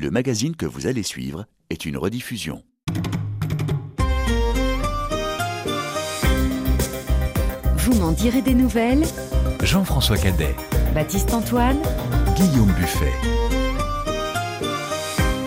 Le magazine que vous allez suivre est une rediffusion. Vous m'en direz des nouvelles Jean-François Cadet, Baptiste Antoine Guillaume Buffet.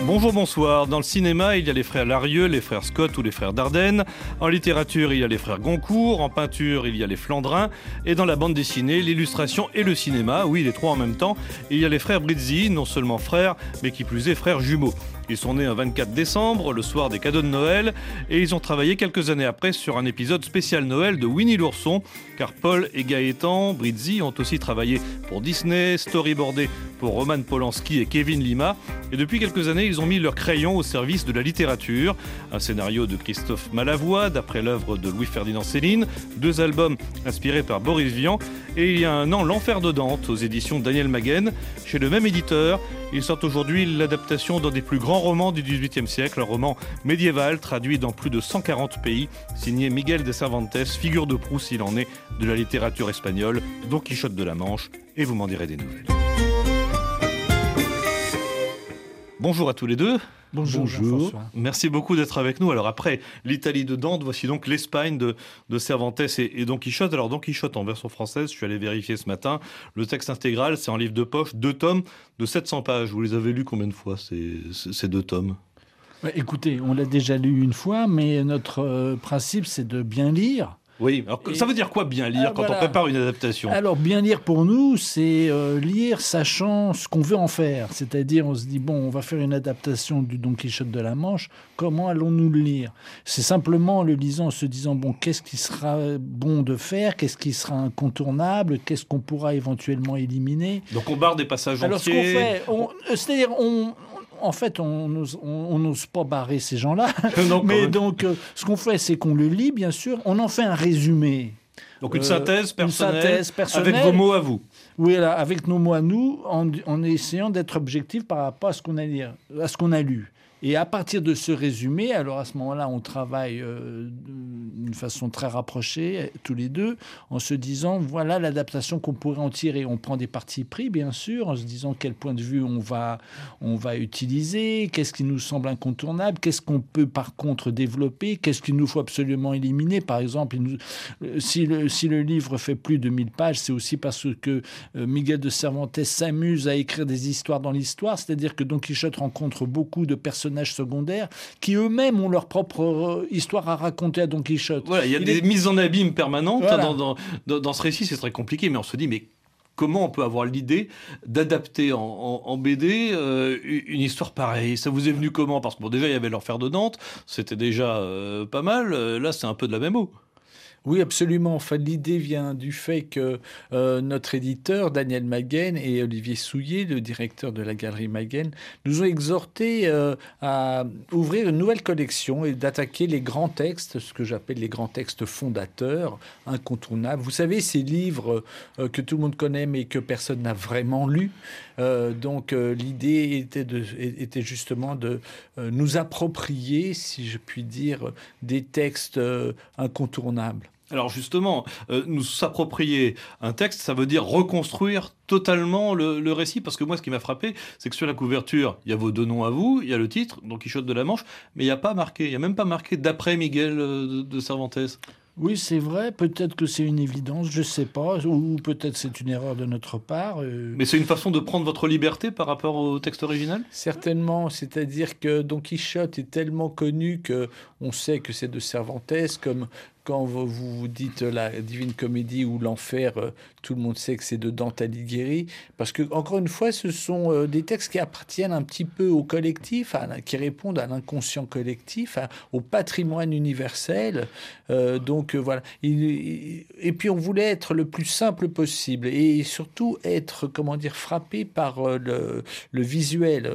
Bonjour, bonsoir. Dans le cinéma, il y a les frères Larieux, les frères Scott ou les frères Dardenne. En littérature, il y a les frères Goncourt. En peinture, il y a les Flandrins. Et dans la bande dessinée, l'illustration et le cinéma, oui, les trois en même temps, il y a les frères Brizzi, non seulement frères, mais qui plus est frères jumeaux. Ils sont nés un 24 décembre, le soir des cadeaux de Noël, et ils ont travaillé quelques années après sur un épisode spécial Noël de Winnie l'ourson, car Paul et Gaëtan Brizzi ont aussi travaillé pour Disney, storyboardé pour Roman Polanski et Kevin Lima, et depuis quelques années, ils ont mis leur crayon au service de la littérature. Un scénario de Christophe Malavoie, d'après l'œuvre de Louis-Ferdinand Céline, deux albums inspirés par Boris Vian, et il y a un an, L'Enfer de Dante, aux éditions Daniel Maguen, chez le même éditeur. Ils sortent aujourd'hui l'adaptation d'un des plus grands romans du XVIIIe siècle, un roman médiéval traduit dans plus de 140 pays, signé Miguel de Cervantes, figure de proue s'il en est de la littérature espagnole, Don Quichotte de la Manche, et vous m'en direz des nouvelles. Bonjour à tous les deux. Bonjour. Bonjour. Merci beaucoup d'être avec nous. Alors après l'Italie de Dante, voici donc l'Espagne de, de, Cervantes et, et, Don Quichotte. Alors Don Quichotte en version française, je suis allé vérifier ce matin. Le texte intégral, c'est en livre de poche, deux tomes de 700 pages. Vous les avez lus combien de fois ces, ces deux tomes? Écoutez, on l'a déjà lu une fois, mais notre euh, principe, c'est de bien lire. Oui, alors et... ça veut dire quoi bien lire ah, quand voilà. on prépare une adaptation? Alors bien lire pour nous, c'est euh, lire sachant ce qu'on veut en faire. C'est-à-dire on se dit, bon, on va faire une adaptation du Don Quichotte de la Manche, comment allons-nous le lire? C'est simplement en le lisant, en se disant, bon, qu'est-ce qui sera bon de faire? Qu'est-ce qui sera incontournable? Qu'est-ce qu'on pourra éventuellement éliminer? Donc on barre des passages alors, entiers Alors ce qu'on fait, on, c'est-à-dire on, en fait, on n'ose pas barrer ces gens-là. Mais donc, euh, ce qu'on fait, c'est qu'on le lit, bien sûr. On en fait un résumé. Donc une synthèse, euh, une synthèse personnelle, avec vos mots à vous. Oui, là, avec nos mots à nous, en, en essayant d'être objectif par rapport à ce qu'on a, à ce qu'on a lu. Et à partir de ce résumé, alors à ce moment-là, on travaille euh, d'une façon très rapprochée, tous les deux, en se disant, voilà l'adaptation qu'on pourrait en tirer. On prend des parties pris, bien sûr, en se disant quel point de vue on va, on va utiliser, qu'est-ce qui nous semble incontournable, qu'est-ce qu'on peut par contre développer, qu'est-ce qu'il nous faut absolument éliminer. Par exemple, nous, si, le, si le livre fait plus de 1000 pages, c'est aussi parce que euh, Miguel de Cervantes s'amuse à écrire des histoires dans l'histoire, c'est-à-dire que Don Quichotte rencontre beaucoup de personnages secondaires qui eux-mêmes ont leur propre euh, histoire à raconter à Don Quichotte. Voilà, il y a Il des est- mises en abîme permanentes Voilà. dans, dans, dans, dans ce récit, c'est très compliqué, mais on se dit, mais comment on peut avoir l'idée d'adapter en, en- en BD euh, une histoire pareille? Ça vous est venu comment? Parce que bon, déjà, il y avait l'enfer de Dante, c'était déjà euh, pas mal, là, c'est un peu de la même eau. Oui, absolument. Enfin, l'idée vient du fait que euh, notre éditeur, Daniel Maguen, et Olivier Souillet, le directeur de la galerie Maguen, nous ont exhortés euh, à ouvrir une nouvelle collection et d'attaquer les grands textes, ce que j'appelle les grands textes fondateurs, incontournables. Vous savez, ces livres euh, que tout le monde connaît mais que personne n'a vraiment lus. Euh, donc, l'idée était, justement de nous approprier, si je puis dire, des textes incontournables. Alors justement, euh, nous s'approprier un texte, ça veut dire reconstruire totalement le, le récit, parce que moi, ce qui m'a frappé, c'est que sur la couverture, il y a vos deux noms à vous, il y a le titre, Don Quichotte de la Manche, mais il n'y a pas marqué, il n'y a même pas marqué d'après Miguel euh, de, de Cervantes. Oui, c'est vrai. Peut-être que c'est une évidence, je ne sais pas. Ou peut-être c'est une erreur de notre part. euh. Mais c'est une façon de prendre votre liberté par rapport au texte original? Certainement, c'est-à-dire que Don Quichotte est tellement connu que on sait que c'est de Cervantes, comme quand vous vous dites la Divine Comédie ou l'Enfer, euh, tout le monde sait que c'est de Dante Alighieri, parce que encore une fois, ce sont euh, des textes qui appartiennent un petit peu au collectif, qui répondent à l'inconscient collectif, au patrimoine universel. Euh, donc euh, voilà. Il- il- et puis on voulait être le plus simple possible et surtout être, comment dire, frappé par le, visuel,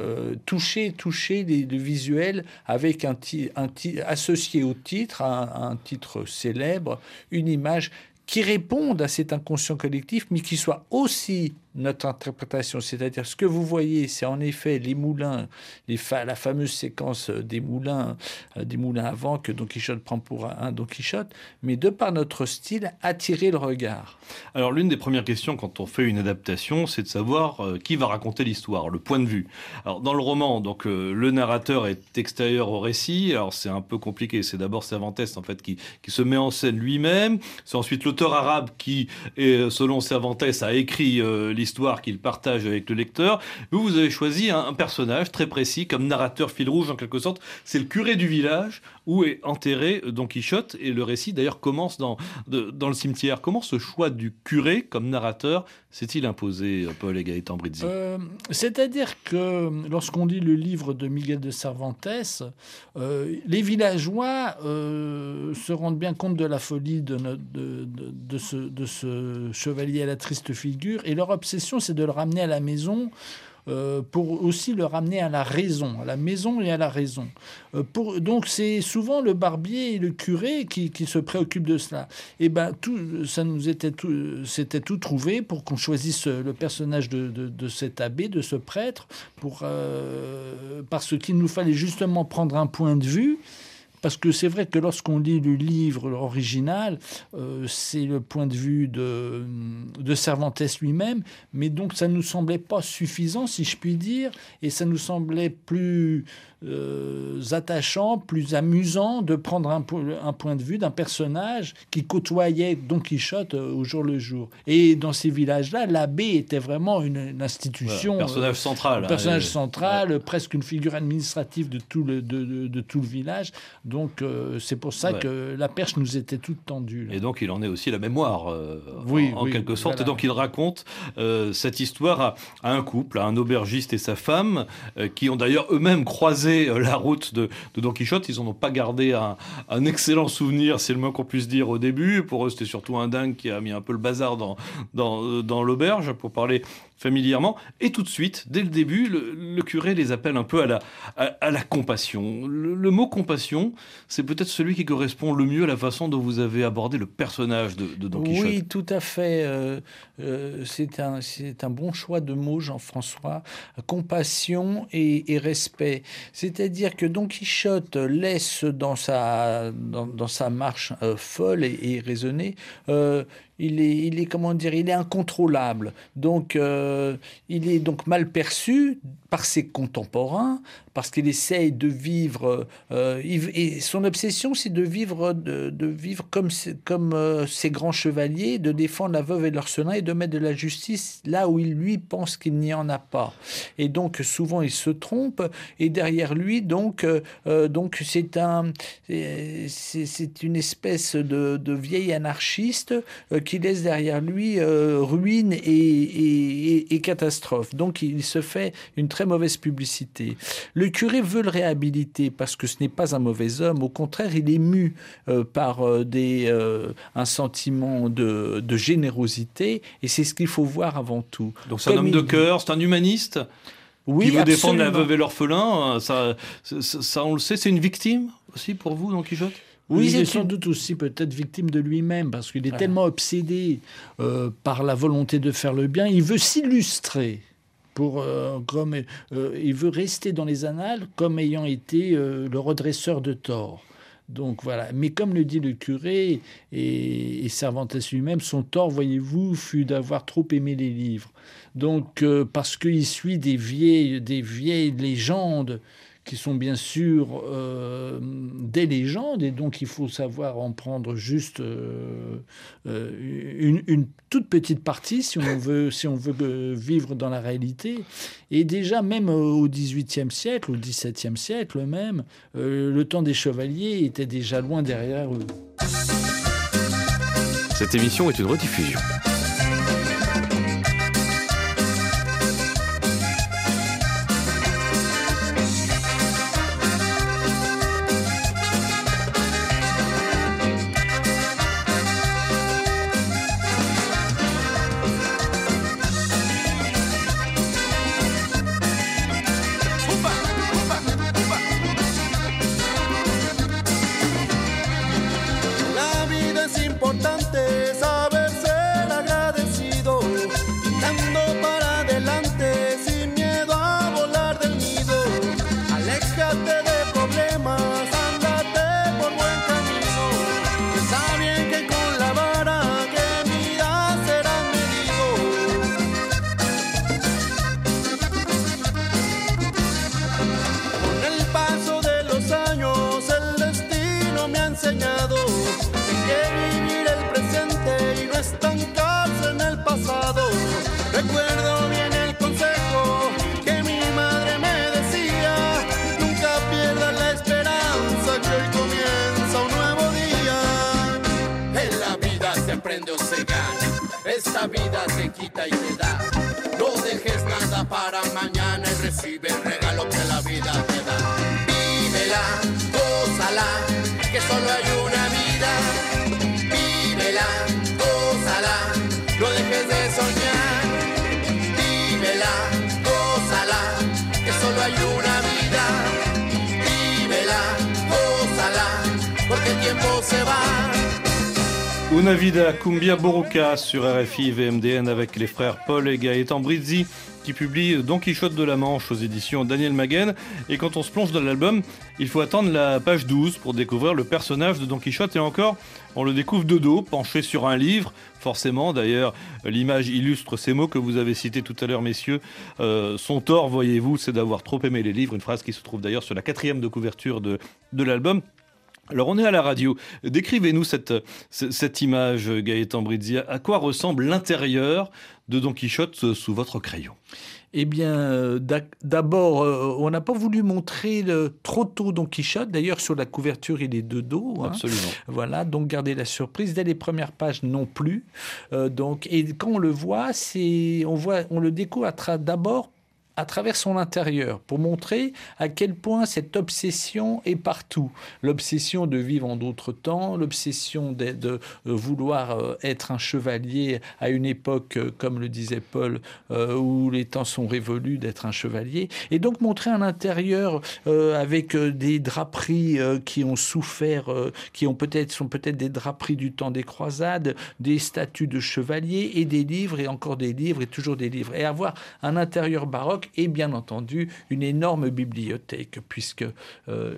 toucher, toucher les- le visuel avec un, ti- un ti- associé au titre, un, un titre célèbre, une image qui réponde à cet inconscient collectif, mais qui soit aussi notre interprétation. C'est-à-dire, ce que vous voyez, c'est en effet les moulins, les la fameuse séquence des moulins, euh, des moulins avant que Don Quichotte prend pour un Don Quichotte, mais de par notre style, attirer le regard. Alors, l'une des premières questions quand on fait une adaptation, c'est de savoir euh, qui va raconter l'histoire, le point de vue. Alors, dans le roman, donc, euh, le narrateur est extérieur au récit. Alors, c'est un peu compliqué. C'est d'abord Cervantes, en fait, qui, qui se met en scène lui-même. C'est ensuite l'auteur arabe qui, est, selon Cervantes, a écrit l'histoire qu'il partage avec le lecteur. Vous, vous avez choisi un, personnage très précis comme narrateur fil rouge en quelque sorte. C'est le curé du village où est enterré Don Quichotte et le récit d'ailleurs commence dans, dans le cimetière. Comment ce choix du curé comme narrateur s'est-il imposé, Paul et Gaëtan Brizzi euh, C'est-à-dire que lorsqu'on lit le livre de Miguel de Cervantes, euh, les villageois euh, se rendent bien compte de la folie de, de, de, ce, de ce chevalier à la triste figure et leur obsession c'est de le ramener à la maison euh, pour aussi le ramener à la raison, à la maison et à la raison. Euh, pour, donc c'est souvent le barbier et le curé qui, se préoccupent de cela. Et eh ben tout, ça nous était tout, c'était tout trouvé pour qu'on choisisse le personnage de, cet abbé, de ce prêtre, pour euh, parce qu'il nous fallait justement prendre un point de vue parce que c'est vrai que lorsqu'on lit le livre original, euh, c'est le point de vue de, de Cervantes lui-même, mais donc ça ne nous semblait pas suffisant, si je puis dire, et ça nous semblait plus euh, attachant, plus amusant de prendre un, un point de vue d'un personnage qui côtoyait Don Quichotte euh, au jour le jour. Et dans ces villages-là, l'abbé était vraiment une, institution. personnage central. Hein, personnage central, presque une figure administrative de tout le, de, de tout le village. Donc euh, c'est pour ça que la perche nous était toute tendue. Et donc il en est aussi la mémoire, euh, oui, en, quelque sorte. Et donc il raconte euh, cette histoire à, un couple, à un aubergiste et sa femme, qui ont d'ailleurs eux-mêmes croisé la route de, Don Quichotte. Ils n'en ont pas gardé un, un excellent souvenir, c'est le moins qu'on puisse dire au début. Pour eux, c'était surtout un dingue qui a mis un peu le bazar dans, dans, dans l'auberge, pour parler familièrement. Et tout de suite, dès le début, le, curé les appelle un peu à la, à, la compassion. Le, mot compassion, c'est peut-être celui qui correspond le mieux à la façon dont vous avez abordé le personnage de, Don Quichotte. Oui, tout à fait. Euh, euh, c'est un, bon choix de mots, Jean-François. Compassion et, respect. C'est-à-dire que Don Quichotte laisse dans sa, dans, sa marche euh, folle et, et raisonnée il est, il est comment dire, il est incontrôlable. Donc, euh, il est donc mal perçu par ses contemporains, parce qu'il essaye de vivre. Euh, et son obsession, c'est de vivre, de, vivre comme, comme euh, ces grands chevaliers, de défendre la veuve et l'orphelin et de mettre de la justice là où il lui pense qu'il n'y en a pas. Et donc souvent il se trompe. Et derrière lui, donc, donc c'est un, c'est une espèce de, de vieil anarchiste qui laisse derrière lui ruine et, et, et, catastrophe. Donc il se fait une très mauvaise publicité. Le curé veut le réhabiliter parce que ce n'est pas un mauvais homme. Au contraire, il est mu euh, par euh, des, euh, un sentiment de, générosité et c'est ce qu'il faut voir avant tout. Donc c'est un homme de cœur, c'est un humaniste oui, qui veut défendre la veuve et l'orphelin. Ça, ça, on le sait, c'est une victime aussi pour vous, Don Quichotte? Oui, il est sans doute aussi peut-être victime de lui-même, parce qu'il est tellement obsédé par la volonté de faire le bien, il veut s'illustrer pour, euh, comme, euh, il veut rester dans les annales comme ayant été euh, le redresseur de tort. Donc voilà. Mais comme le dit le curé et, Cervantes lui-même, son tort, voyez-vous, fut d'avoir trop aimé les livres. Donc parce qu'il suit des vieilles, des vieilles légendes qui sont bien sûr euh, des légendes, et donc il faut savoir en prendre juste euh, euh, une, toute petite partie si on veut, si on veut vivre dans la réalité. Et déjà, même au XVIIIe siècle, au XVIIe siècle même, le temps des chevaliers était déjà loin derrière eux. Cette émission est une rediffusion. Vida cumbia boruca sur RFI VMDN avec les frères Paul et Gaëtan Brizzi qui publient Don Quichotte de la Manche aux éditions Daniel Maguen. Et quand on se plonge dans l'album, il faut attendre la page 12 pour découvrir le personnage de Don Quichotte. Et encore, on le découvre de dos, penché sur un livre. Forcément, d'ailleurs, l'image illustre ces mots que vous avez cités tout à l'heure, messieurs. Euh, son tort, voyez-vous, c'est d'avoir trop aimé les livres. Une phrase qui se trouve d'ailleurs sur la quatrième de couverture de l'album. Alors on est à la radio. Décrivez-nous cette, cette image, Gaëtan Brizzi. À quoi ressemble l'intérieur de Don Quichotte sous votre crayon? Eh bien, euh, d'abord, euh, on n'a pas voulu montrer le, trop tôt Don Quichotte. D'ailleurs, sur la couverture, il est de dos. Hein. Absolument. Voilà, donc garder la surprise. Dès les premières pages, non plus. Euh, donc, et quand on le voit, c'est, on voit, on le découvre d'abord à travers son intérieur pour montrer à quel point cette obsession est partout. L'obsession de vivre en d'autres temps, l'obsession de, de, vouloir euh, être un chevalier à une époque, euh, comme le disait Paul, euh, où les temps sont révolus d'être un chevalier. Et donc montrer un intérieur avec des draperies qui ont souffert, qui ont peut-être sont peut-être des draperies du temps des croisades, des statues de chevaliers et des livres et encore des livres et toujours des livres. Et avoir un intérieur baroque et bien entendu une énorme bibliothèque, puisque euh,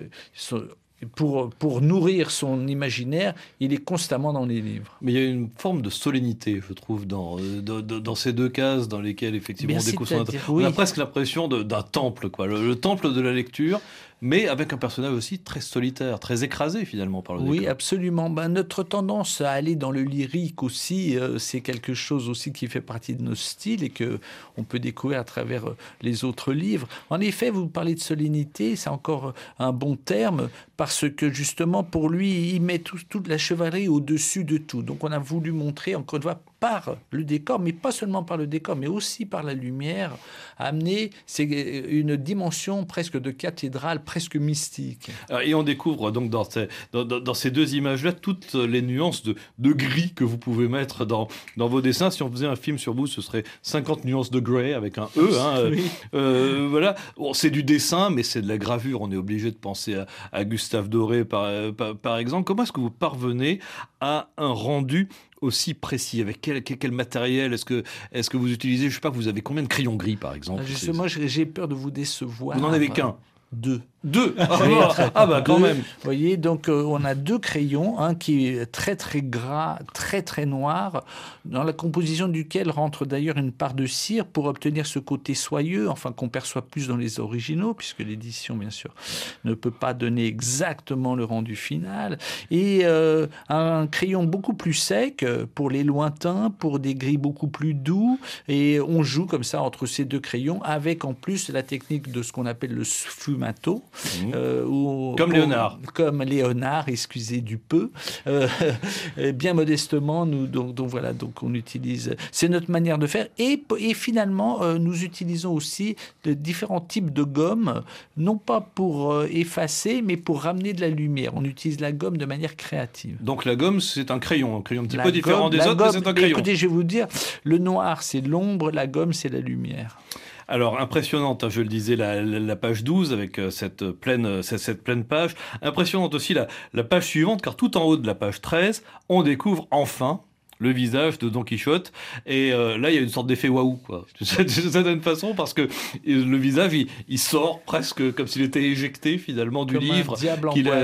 pour, pour nourrir son imaginaire, il est constamment dans les livres. Mais il y a une forme de solennité, je trouve, dans, euh, dans, dans ces deux cases dans lesquelles effectivement on découvre On a presque l'impression d'un temple, quoi, le, temple de la lecture, mais avec un personnage aussi très solitaire, très écrasé finalement par le Oui, absolument. Ben, notre tendance à aller dans le lyrique aussi, euh, c'est quelque chose aussi qui fait partie de nos styles et que on peut découvrir à travers euh, les autres livres. En effet, vous parlez de solennité, c'est encore un bon terme parce que justement pour lui, il met toute la chevalerie au-dessus de tout. Donc on a voulu montrer encore une fois par le décor, mais pas seulement par le décor, mais aussi par la lumière, amener c'est une dimension presque de cathédrale, presque mystique. Et on découvre donc dans ces, dans, ces deux images-là toutes les nuances de, de, gris que vous pouvez mettre dans, dans vos dessins. Si on faisait un film sur vous, ce serait 50 nuances de grey avec un E. Hein. Euh, voilà, bon, c'est du dessin, mais c'est de la gravure. On est obligé de penser à, Gustave Doré, par, par, par exemple. Comment est-ce que vous parvenez à un rendu aussi précis? Avec quel, quel, matériel? Est-ce que, est que vous utilisez, je ne sais pas, vous avez combien de crayons gris par exemple? Justement, j'ai peur de vous décevoir. Vous n'en avez qu'un deux. Deux. Ah, bah, ah, bah quand même. Vous voyez, donc euh, on a deux crayons, un qui est très très gras, très très noir, dans la composition duquel rentre d'ailleurs une part de cire pour obtenir ce côté soyeux, enfin qu'on perçoit plus dans les originaux, puisque l'édition bien sûr ne peut pas donner exactement le rendu final, et euh, un crayon beaucoup plus sec pour les lointains, pour des gris beaucoup plus doux, et on joue comme ça entre ces deux crayons avec en plus la technique de ce qu'on appelle le sfumato Mmh. Euh, comme Léonard. Comme Léonard, excusez du peu. Euh, bien modestement, nous, donc, donc, voilà, donc on utilise. C'est notre manière de faire. Et, et finalement, euh, nous utilisons aussi de différents types de gomme, non pas pour effacer, mais pour ramener de la lumière. On utilise la gomme de manière créative. Donc la gomme, c'est un crayon, un crayon un petit peu différent des autres, mais c'est un crayon. Écoutez, je vais vous dire, le noir, c'est l'ombre, la gomme, c'est la lumière. Alors impressionnante, hein, je le disais, la, page 12 avec euh, cette pleine, euh, cette, pleine page. Impressionnante aussi la, la page suivante, car tout en haut de la page 13, on découvre enfin le visage de Don Quichotte. Et euh, là, il y a une sorte d'effet waouh, quoi, d'une certaine façon, parce que le visage, il, sort presque comme s'il était éjecté finalement du livre,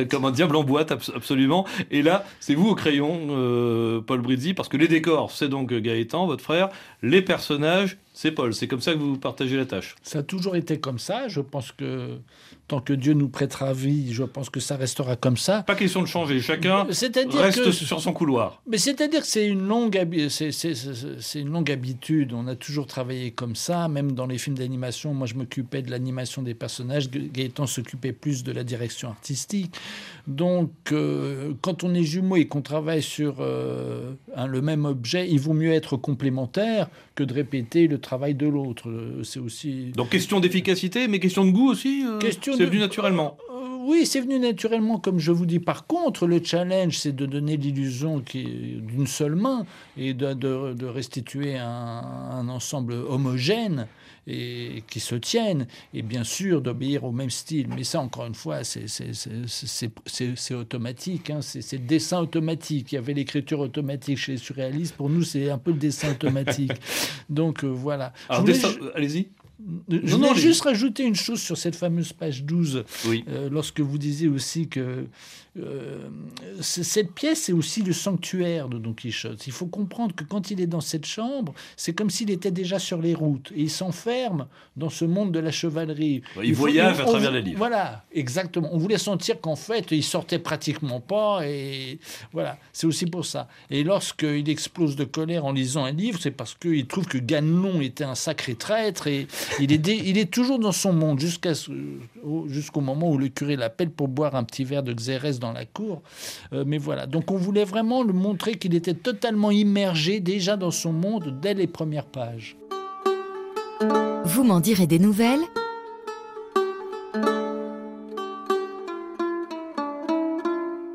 comme un diable en boîte, absolument. Et là, c'est vous au crayon, euh, Paul Brizzi, parce que les décors, c'est donc Gaëtan, votre frère, les personnages, c'est Paul. C'est comme ça que vous partagez la tâche. Ça a toujours été comme ça. Je pense que tant que Dieu nous prêtera vie, je pense que ça restera comme ça. Pas question de changer. Chacun C'est-à-dire reste que sur son couloir. Mais c'est-à-dire que c'est une longue habi- c'est- c'est- c'est- c'est une longue habitude. On a toujours travaillé comme ça, même dans les films d'animation. Moi, je m'occupais de l'animation des personnages. Gaëtan s'occupait plus de la direction artistique. Donc, euh, quand on est jumeaux et qu'on travaille sur euh, le même objet, il vaut mieux être complémentaire que de répéter le travail de l'autre. Euh, C'est aussi Donc question d'efficacité, mais question de goût aussi. euh, Question c'est de- venu naturellement. Euh, oui, c'est venu naturellement, comme je vous dis. Par contre, le challenge, c'est de donner l'illusion d'une seule main et de, de- de restituer un, un ensemble homogène et qui se tienne, et bien sûr d'obéir au même style. Mais ça, encore une fois, c'est- automatique. hein. C'est le dessin automatique. Il y avait l'écriture automatique chez les surréalistes. Pour nous, c'est un peu le dessin automatique. Donc euh, voilà. Alors, allez-y. Je Non, juste rajouter une chose sur cette fameuse page 12. Oui. Euh, lorsque vous disiez aussi que euh, cette pièce est aussi le sanctuaire de Don Quichotte. Il faut comprendre que quand il est dans cette chambre, c'est comme s'il était déjà sur les routes et il s'enferme dans ce monde de la chevalerie. Il voyage à on- travers les livres. Voilà, exactement. On voulait sentir qu'en fait, il sortait pratiquement pas et voilà, c'est aussi pour ça. Et lorsqu'il explose de colère en lisant un livre, c'est parce qu'il trouve que Ganelon était un sacré traître et il est, toujours dans son monde jusqu'au moment où le curé l'appelle pour boire un petit verre de Xérès dans la cour. Euh, mais voilà, donc on voulait vraiment le montrer qu'il était totalement immergé déjà dans son monde dès les premières pages. Vous m'en direz des nouvelles?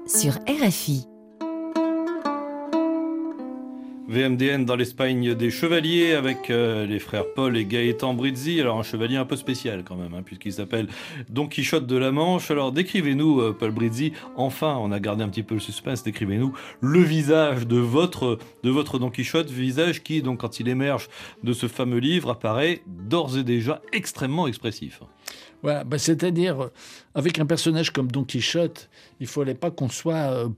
Sur RFI. VMDN dans l'Espagne des chevaliers avec euh, les frères Paul et Gaëtan Brizzi. Alors un chevalier un peu spécial quand même, hein, puisqu'il s'appelle Don Quichotte de la Manche. Alors décrivez-nous, euh, Paul Brizzi, enfin on a gardé un petit peu le suspense, décrivez-nous le visage de votre, de votre Don Quichotte, visage qui, donc quand il émerge de ce fameux livre, apparaît d'ores et déjà extrêmement expressif. Voilà, bah, c'est-à-dire euh, avec un personnage comme Don Quichotte, il fallait pas qu'on soit, euh,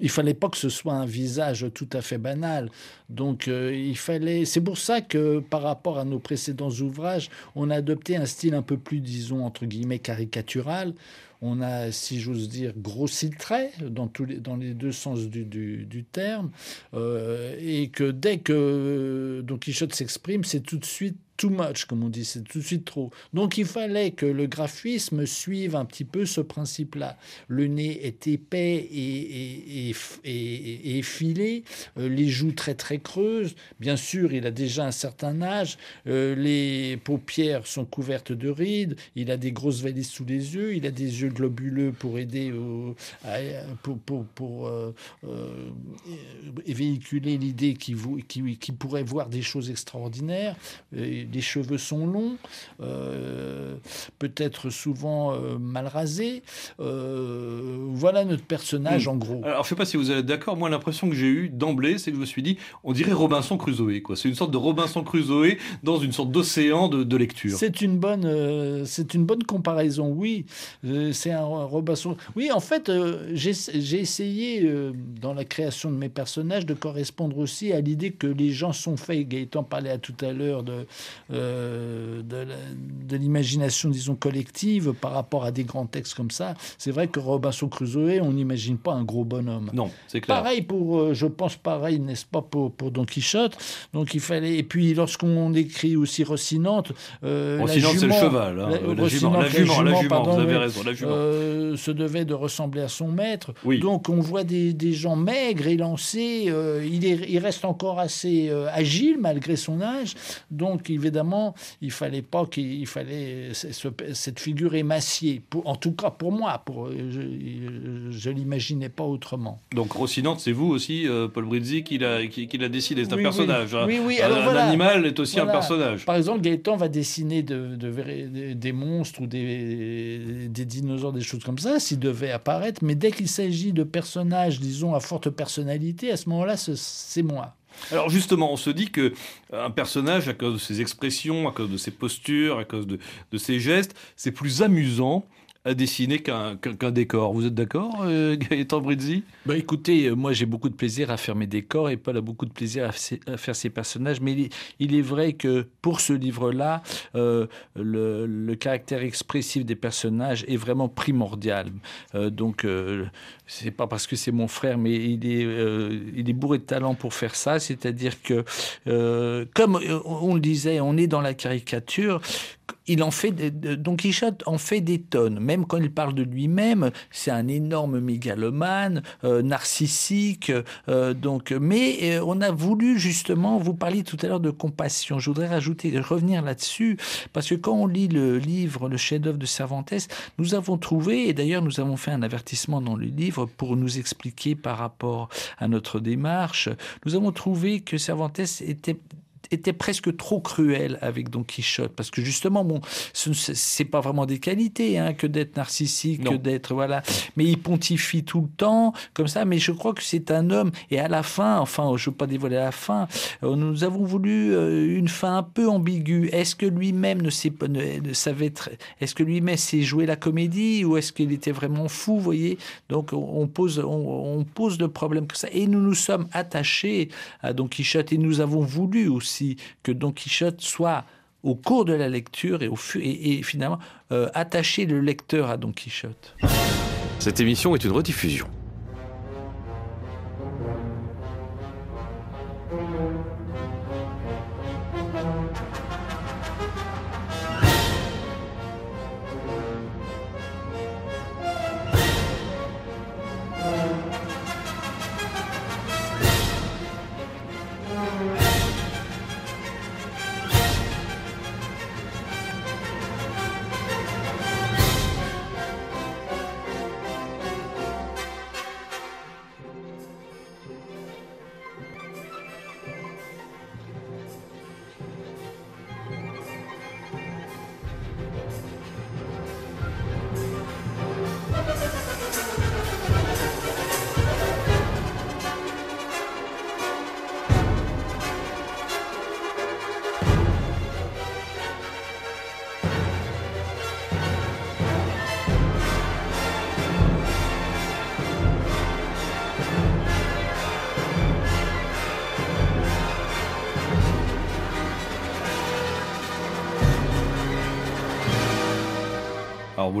il fallait pas que ce soit un visage tout à fait banal. Donc euh, il fallait, c'est pour ça que par rapport à nos précédents ouvrages, on a adopté un style un peu plus, disons entre guillemets caricatural. On a, si j'ose dire, grossi le trait dans, tous les, dans les deux sens du, du- terme, euh, et que dès que Don Quichotte s'exprime, c'est tout de suite too much, comme on dit, c'est tout de suite trop. Donc il fallait que le graphisme suive un petit peu ce principe-là. Le nez est épais et, et, et, et- effilé, euh, les joues très très creuses. Bien sûr, il a déjà un certain âge, euh, les paupières sont couvertes de rides, il a des grosses valises sous les yeux, il a des yeux globuleux pour aider au, à- pour, pour, pour, euh, euh, véhiculer l'idée qu'il vou- qu'il- qu'il pourrait voir des choses extraordinaires. Et les cheveux sont longs, euh, peut-être souvent euh, mal rasés. Euh, voilà notre personnage en gros. Alors je sais pas si vous êtes d'accord, moi l'impression que j'ai eue d'emblée, c'est que je me suis dit, on dirait Robinson Crusoe, quoi. C'est une sorte de Robinson Crusoe dans une sorte d'océan de, de lecture. C'est une bonne, euh, c'est une bonne comparaison. Oui, Euh, c'est un Robinson. Oui, en fait, euh, j'ai essayé euh, dans la création de mes personnages de correspondre aussi à l'idée que les gens sont faits. Gaëtan parlait à tout à l'heure de euh, de l'imagination, disons collective, par rapport à des grands textes comme ça. C'est vrai que Robinson Crusoe, on n'imagine pas un gros bonhomme. Non, c'est clair. Pareil pour, je pense pareil, n'est-ce pas, pour, pour Don Quichotte. Donc il fallait. Et puis lorsqu'on écrit aussi Rocinante, Rocinante, c'est le cheval, hein, la- la jument, la jument, la jument, pardon, vous avez raison, la jument. Euh, se devait de ressembler à son maître. Oui. Donc on voit des, des gens maigres, élancés. euh, il, est, il reste encore assez euh, agile malgré son âge. Donc évidemment, il fallait pas qu'il il fallait ce- ce- cette figure émaciée. Pour, en tout cas pour moi, pour, je, je l'imaginais pas autrement. Donc Rocinante, c'est vous aussi, euh, Paul Brizzi, qui l'a qui, qui l'a décidé. C'est un Oui, personnage. hein. Oui, oui, Un- alors un, voilà. animal est aussi un personnage. Par exemple, Gaëtan va dessiner de, de des- des monstres ou des, des dinosaures, des choses comme ça, s'il devait apparaître. Mais dès qu'il s'agit de personnages, disons, à forte personnalité, à ce moment-là, ce- c'est moi. Alors justement, on se dit que un personnage, à cause de ses expressions, à cause de ses postures, à cause de, de ses gestes, c'est plus amusant à dessiner qu'un décor. Vous êtes d'accord, euh, Gaëtan Brizzi? Bah Écoutez, euh, moi j'ai beaucoup de plaisir à faire mes décors et Paul a beaucoup de plaisir à, faire ses personnages. Mais il est, vrai que pour ce livre-là, euh, le, caractère expressif des personnages est vraiment primordial. donc, c'est pas parce que c'est mon frère, mais il est, il est bourré de talent pour faire ça. C'est-à-dire que, comme on le disait, on est dans la caricature il en fait, Don Quichotte en fait des tonnes. Même quand il parle de lui-même, c'est un énorme mégalomane, euh, narcissique. Euh, donc, mais euh, on a voulu justement, vous parliez tout à l'heure de compassion. Je voudrais rajouter, revenir là-dessus, parce que quand on lit le livre, le chef-d'œuvre de Cervantes, nous avons trouvé, et d'ailleurs nous avons fait un avertissement dans le livre pour nous expliquer par rapport à notre démarche, nous avons trouvé que Cervantes était était presque trop cruel avec Don Quichotte. Parce que justement bon c'est pas vraiment des qualités hein, que d'être narcissique que d'être voilà. Mais il pontifie tout le temps comme ça. Mais je crois que c'est un homme. Et à la fin enfin je veux pas dévoiler la fin euh, nous avons voulu euh, une fin un peu ambiguë. Est-ce que lui-même ne, sait, ne, savait être est-ce que lui-même sait jouer la comédie ou est-ce qu'il était vraiment fou vous voyez? Donc on pose on, pose le problème que ça. Et nous nous sommes attachés à Don Quichotte et nous avons voulu aussi que Don Quichotte soit au cours de la lecture et, au, et, finalement euh, attacher le lecteur à Don Quichotte. Cette émission est une rediffusion.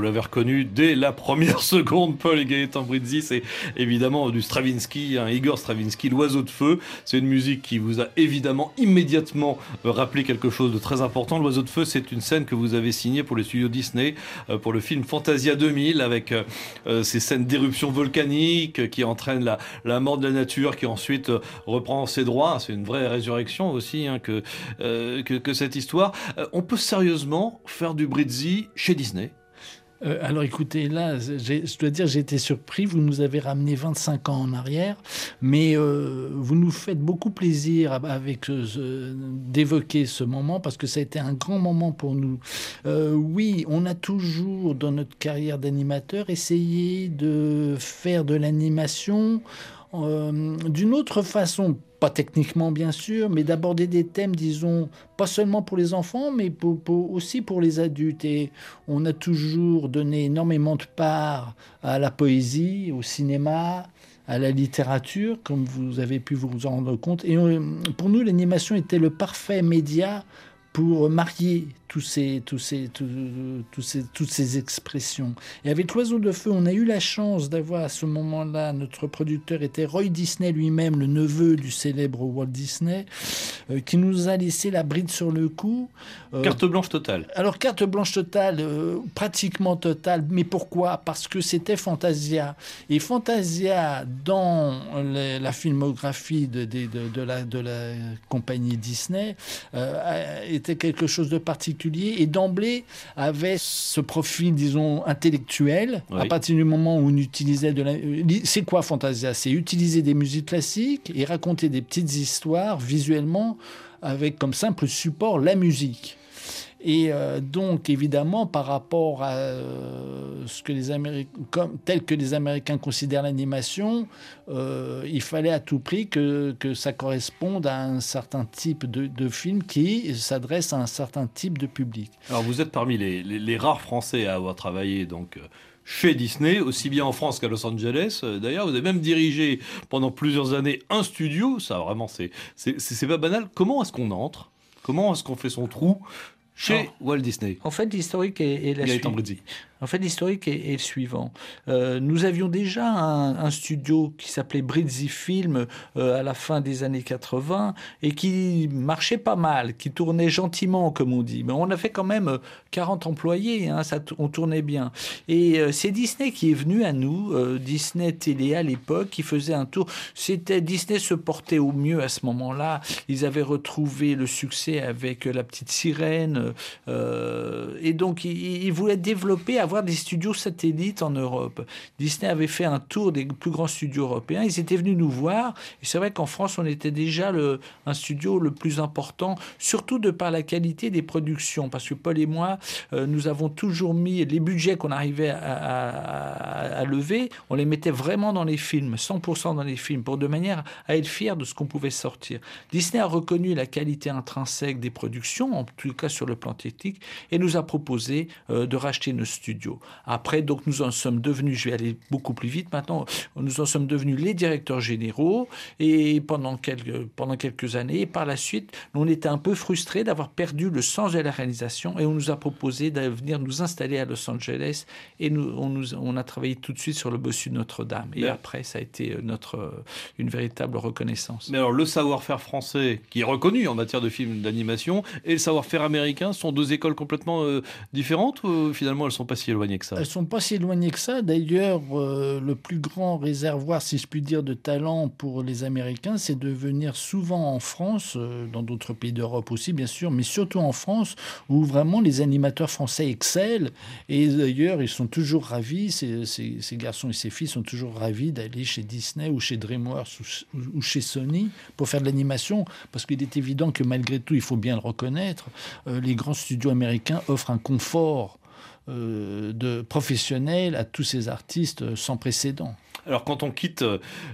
L'avez reconnu dès la première seconde, Paul et Gaëtan Brizzi, c'est évidemment du Stravinsky, un Igor Stravinsky, l'oiseau de feu. C'est une musique qui vous a évidemment immédiatement euh, rappelé quelque chose de très important. L'oiseau de feu, c'est une scène que vous avez signée pour les studios Disney, euh, pour le film Fantasia 2000, avec euh, ces scènes d'éruption volcanique qui entraînent la, mort de la nature, qui ensuite reprend ses droits. C'est une vraie résurrection aussi hein, que, que, que, cette histoire. on peut sérieusement faire du Brizzi chez Disney euh, alors écoutez, là, je dois dire, j'ai été surpris. Vous nous avez ramené 25 ans en arrière, mais euh, vous nous faites beaucoup plaisir avec d'évoquer ce moment parce que ça a été un grand moment pour nous. Euh, oui, on a toujours dans notre carrière d'animateur essayé de faire de l'animation d'une autre façon pas techniquement bien sûr, mais d'aborder des thèmes, disons, pas seulement pour les enfants, mais aussi pour les adultes. Et on a toujours donné énormément de part à la poésie, au cinéma, à la littérature, comme vous avez pu vous en rendre compte. Et euh, pour nous, l'animation était le parfait média pour marier tous ces, tous ces, tous, ces, toutes ces expressions. Et avec L'Oiseau de Feu, on a eu la chance d'avoir à ce moment-là, notre producteur était Roy Disney lui-même, le neveu du célèbre Walt Disney, euh, qui nous a laissé la bride sur le cou. Euh, carte blanche totale. Alors, carte blanche totale, euh, pratiquement totale. Mais pourquoi? Parce que c'était Fantasia. Et Fantasia, dans la filmographie de, de, de, la, de la compagnie Disney, était quelque chose de particulier et d'emblée avait ce profil, disons, intellectuel. À partir du moment où on utilisait de la. C'est quoi Fantasia? C'est utiliser des musiques classiques et raconter des petites histoires visuellement avec comme simple support la musique. Et euh, donc, évidemment, par rapport à euh, ce que les Américains, tel que les Américains considèrent l'animation, euh, il fallait à tout prix que, ça corresponde à un certain type de, film qui s'adresse à un certain type de public. Alors, vous êtes parmi les, les, les rares Français à avoir travaillé donc chez Disney, aussi bien en France qu'à Los Angeles. D'ailleurs, vous avez même dirigé pendant plusieurs années un studio. Ça, vraiment, c'est pas banal. Comment est-ce qu'on entre? Comment est-ce qu'on fait son trou? Chez Alors, Walt Disney En fait, l'historique est, est la suite. En fait, l'historique est, le suivant. Euh, nous avions déjà un, studio qui s'appelait Brizzi Film euh, à la fin des années 80 et qui marchait pas mal, qui tournait gentiment, comme on dit. Mais on avait quand même euh, 40 employés, hein, ça, on tournait bien. Et euh, c'est Disney qui est venu à nous, euh, Disney Télé à l'époque, qui faisait un tour. C'était Disney se portait au mieux à ce moment-là. Ils avaient retrouvé le succès avec euh, la petite sirène, euh, et donc ils, voulaient développer, des studios satellites en Europe. Disney avait fait un tour des plus grands studios européens. Ils étaient venus nous voir. Et c'est vrai qu'en France, on était déjà le, un studio le plus important, surtout de par la qualité des productions. Parce que Paul et moi, euh, nous avons toujours mis les budgets qu'on arrivait à, lever, on les mettait vraiment dans les films, 100% dans les films, pour de manière à être fiers de ce qu'on pouvait sortir. Disney a reconnu la qualité intrinsèque des productions, en tout cas sur le plan technique, et nous a proposé euh, de racheter nos studios. Après, donc, nous en sommes devenus, je vais aller beaucoup plus vite maintenant, nous en sommes devenus les directeurs généraux, et pendant quelques, pendant quelques années, et par la suite, on était un peu frustrés d'avoir perdu le sens de la réalisation, et on nous a proposé de venir nous installer à Los Angeles, et nous, on, nous, on a travaillé tout de suite sur le bossu de Notre-Dame. Et après, ça a été notre, euh, une véritable reconnaissance. Mais alors, le savoir-faire français, qui est reconnu en matière de films d'animation, et le savoir-faire américain sont deux écoles complètement euh, différentes ou euh, finalement elles sont pas si éloignées que ça Elles sont pas si éloignées que ça. D'ailleurs, euh, le plus grand réservoir, si je puis dire, de talent pour les Américains, c'est de venir souvent en France, euh, dans d'autres pays d'Europe aussi, bien sûr, mais surtout en France, où vraiment les animateurs français excellent. Et d'ailleurs, ils sont toujours ravis, ces, garçons et ces filles sont toujours ravis d'aller chez Disney ou chez DreamWorks ou, chez Sony pour faire de l'animation, parce qu'il est évident que malgré tout, il faut bien le reconnaître, euh, les grands studios américains offrent un confort de professionnel à tous ces artistes euh, sans précédent. Alors quand on quitte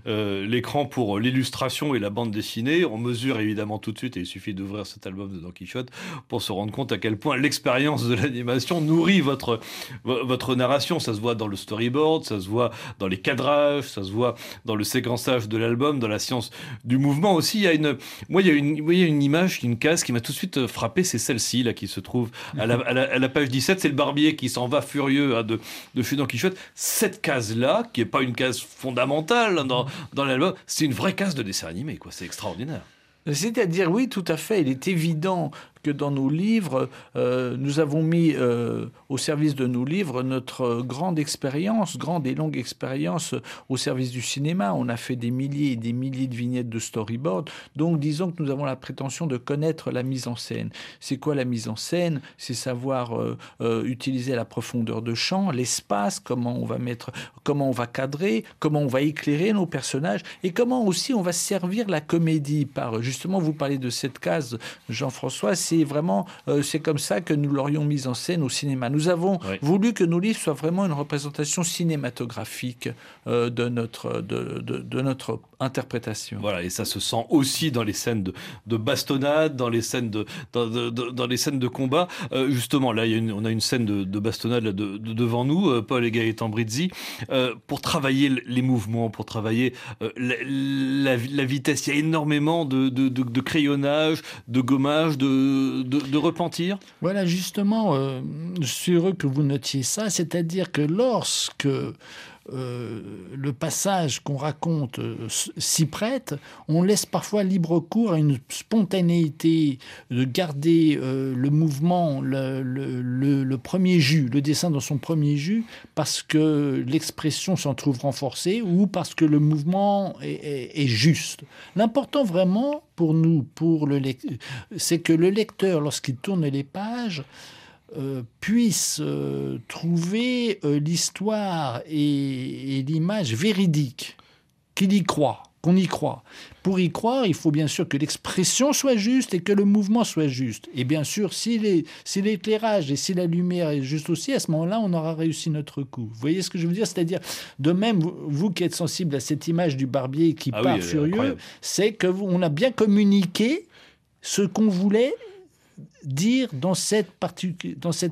euh, l'écran pour l'illustration et la bande dessinée, on mesure évidemment tout de suite, et il suffit d'ouvrir cet album de Don Quichotte pour se rendre compte à quel point l'expérience de l'animation nourrit votre, vo- votre narration. Ça se voit dans le storyboard, ça se voit dans les cadrages, ça se voit dans le séquençage de l'album, dans la science du mouvement aussi. Il y a une, moi, il y a une, il y a une image, une case qui m'a tout de suite frappé, c'est celle-ci là qui se trouve à la, page 17. C'est le barbier qui s'en va furieux hein, de, de chez Don Quichotte. Cette case-là, qui est pas une case fondamentale dans, dans l'album, c'est une vraie case de dessin animé, quoi. C'est extraordinaire. C'est-à-dire, oui, tout à fait. Il est évident que dans nos livres, euh, nous avons mis euh, au service de nos livres notre grande expérience, grande et longue expérience au service du cinéma. On a fait des milliers et des milliers de vignettes de storyboard. Donc, disons que nous avons la prétention de connaître la mise en scène. C'est quoi la mise en scène? C'est savoir euh, euh, utiliser la profondeur de champ, l'espace, comment on va mettre, comment on va cadrer, comment on va éclairer nos personnages et comment aussi on va servir la comédie par justement vous parlez de cette case Jean-François c'est vraiment euh, c'est comme ça que nous l'aurions mise en scène au cinéma nous avons Oui. voulu que nos livres soient vraiment une représentation cinématographique euh, de notre de, de, de notre interprétation Voilà, et ça se sent aussi dans les scènes de, de bastonnade, dans les scènes de, dans, de- de- dans les scènes de combat. Euh, justement, là, il y a une- on a une scène de, de bastonnade là, de, de- devant nous, euh, Paul et Gaëtan Brizzi, euh, pour travailler les mouvements, pour travailler euh, la, la- la vitesse. Il y a énormément de, de, de- de crayonnage, de gommage, de, de, de repentir. Voilà, justement, euh, je suis heureux que vous notiez ça, c'est-à-dire que lorsque euh, le passage qu'on raconte euh, s'y prête, on laisse parfois libre cours à une spontanéité de garder euh, le mouvement, le, premier jus, le dessin dans son premier jus, parce que l'expression s'en trouve renforcée ou parce que le mouvement est, juste. L'important vraiment pour nous, pour le c'est que le lecteur, lorsqu'il tourne les pages, euh, puisse euh, trouver euh, l'histoire et, et l'image véridique, qu'il y croit. qu'on y croit. Pour y croire, il faut bien sûr que l'expression soit juste et que le mouvement soit juste. Et bien sûr, si l'éclairage et si la lumière est juste aussi, à ce moment-là, on aura réussi notre coup. Vous voyez ce que je veux dire? C'est-à-dire, de même, vous, vous qui êtes sensible à cette image du barbier qui Ah part furieux, c'est que vous- on a bien communiqué ce qu'on voulait dire dans cette,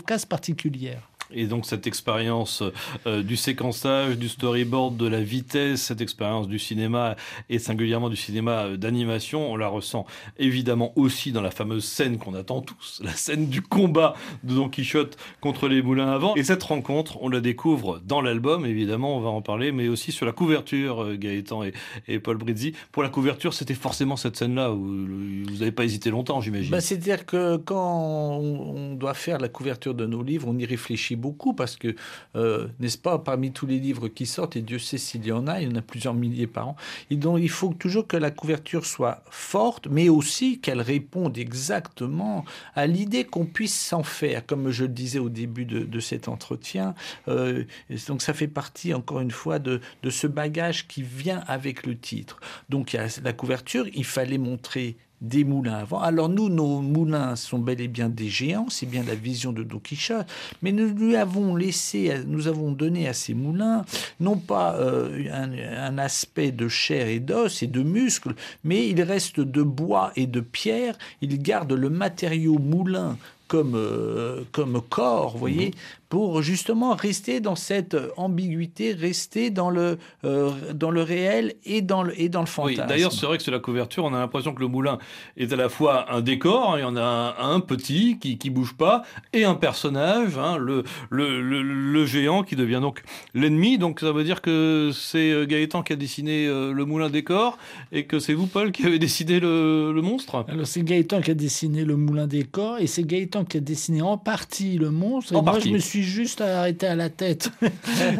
case particulière. Et donc cette expérience euh, du séquençage, du storyboard, de la vitesse, cette expérience du cinéma et singulièrement du cinéma euh, d'animation, on la ressent évidemment aussi dans la fameuse scène qu'on attend tous, la scène du combat de Don Quichotte contre les moulins à vent. Et cette rencontre, on la découvre dans l'album, évidemment, on va en parler, mais aussi sur la couverture, euh, Gaëtan et, Paul Brizzi. Pour la couverture, c'était forcément cette scène-là où vous n'avez pas hésité longtemps, j'imagine. Bah, C'est-à-dire que quand on doit faire la couverture de nos livres, on y réfléchit beaucoup parce que, euh, n'est-ce pas, parmi tous les livres qui sortent, et Dieu sait s'il y en a, il y en a plusieurs milliers par an, et donc il faut toujours que la couverture soit forte, mais aussi qu'elle réponde exactement à l'idée qu'on puisse s'en faire, comme je le disais au début de, de cet entretien. Euh, donc ça fait partie, encore une fois, de, de ce bagage qui vient avec le titre. Donc il y a la couverture, il fallait montrer des moulins avant. Alors nous, nos moulins sont bel et bien des géants, c'est bien la vision de Don Quichotte, mais nous lui avons laissé, nous avons donné à ces moulins non pas euh, un, aspect de chair et d'os et de muscles, mais il reste de bois et de pierre, il garde le matériau moulin comme, euh, comme corps, vous voyez, pour justement rester dans cette ambiguïté, rester dans le, euh, dans le réel et dans le, et dans le Oui, fantasme. d'ailleurs, c'est vrai que sur la couverture, on a l'impression que le moulin est à la fois un décor, hein, il y en a un, un petit qui qui bouge pas, et un personnage, hein, le, le, le, le géant qui devient donc l'ennemi. Donc ça veut dire que c'est euh, Gaëtan qui a dessiné euh, le moulin décor, et que c'est vous, Paul, qui avez dessiné le, le monstre? Alors c'est Gaëtan qui a dessiné le moulin des corps et c'est Gaëtan qui a dessiné en partie le monstre. Et En moi partie. je me suis juste arrêté à la tête.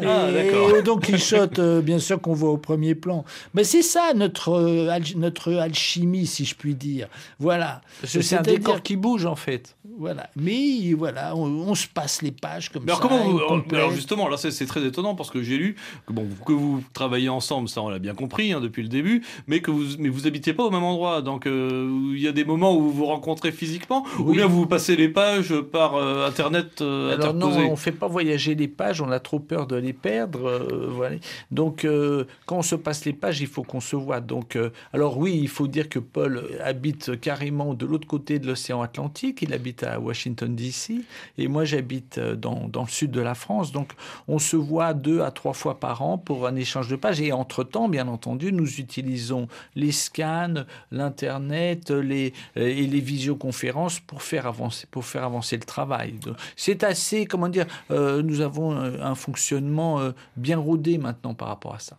Ah, et, et Don Quichotte, euh, bien sûr qu'on voit au premier plan. Mais c'est ça notre, euh, al- notre alchimie, si je puis dire. Voilà. C'est un décor qui bouge en fait. Voilà. Mais voilà, on, on se passe les pages comme Mais alors ça. comment vous, alors justement, là c'est très étonnant parce que j'ai lu que bon que vous travaillez ensemble, ça on l'a bien compris hein, depuis le début, mais que vous mais vous habitiez pas au même endroit, donc euh, il y a des moments où vous vous rencontrez physiquement, ou bien vous passez les pages par euh, internet Alors non, interposé. On ne fait pas voyager les pages, on a trop peur de les perdre. euh. Donc euh, quand on se passe les pages, il faut qu'on se voit. Donc, euh, alors oui, il faut dire que Paul habite carrément de l'autre côté de l'océan Atlantique, il habite à Washington DC, et moi j'habite dans, le sud de la France. Donc on se voit deux à trois fois par an pour un échange de pages. Et entre-temps, bien entendu, nous utilisons les scans, l'Internet les, et les visioconférences pour faire avancer, pour faire avancer le travail. C'est assez, comment dire, euh, nous avons euh, un fonctionnement euh, bien rodé maintenant par rapport à ça.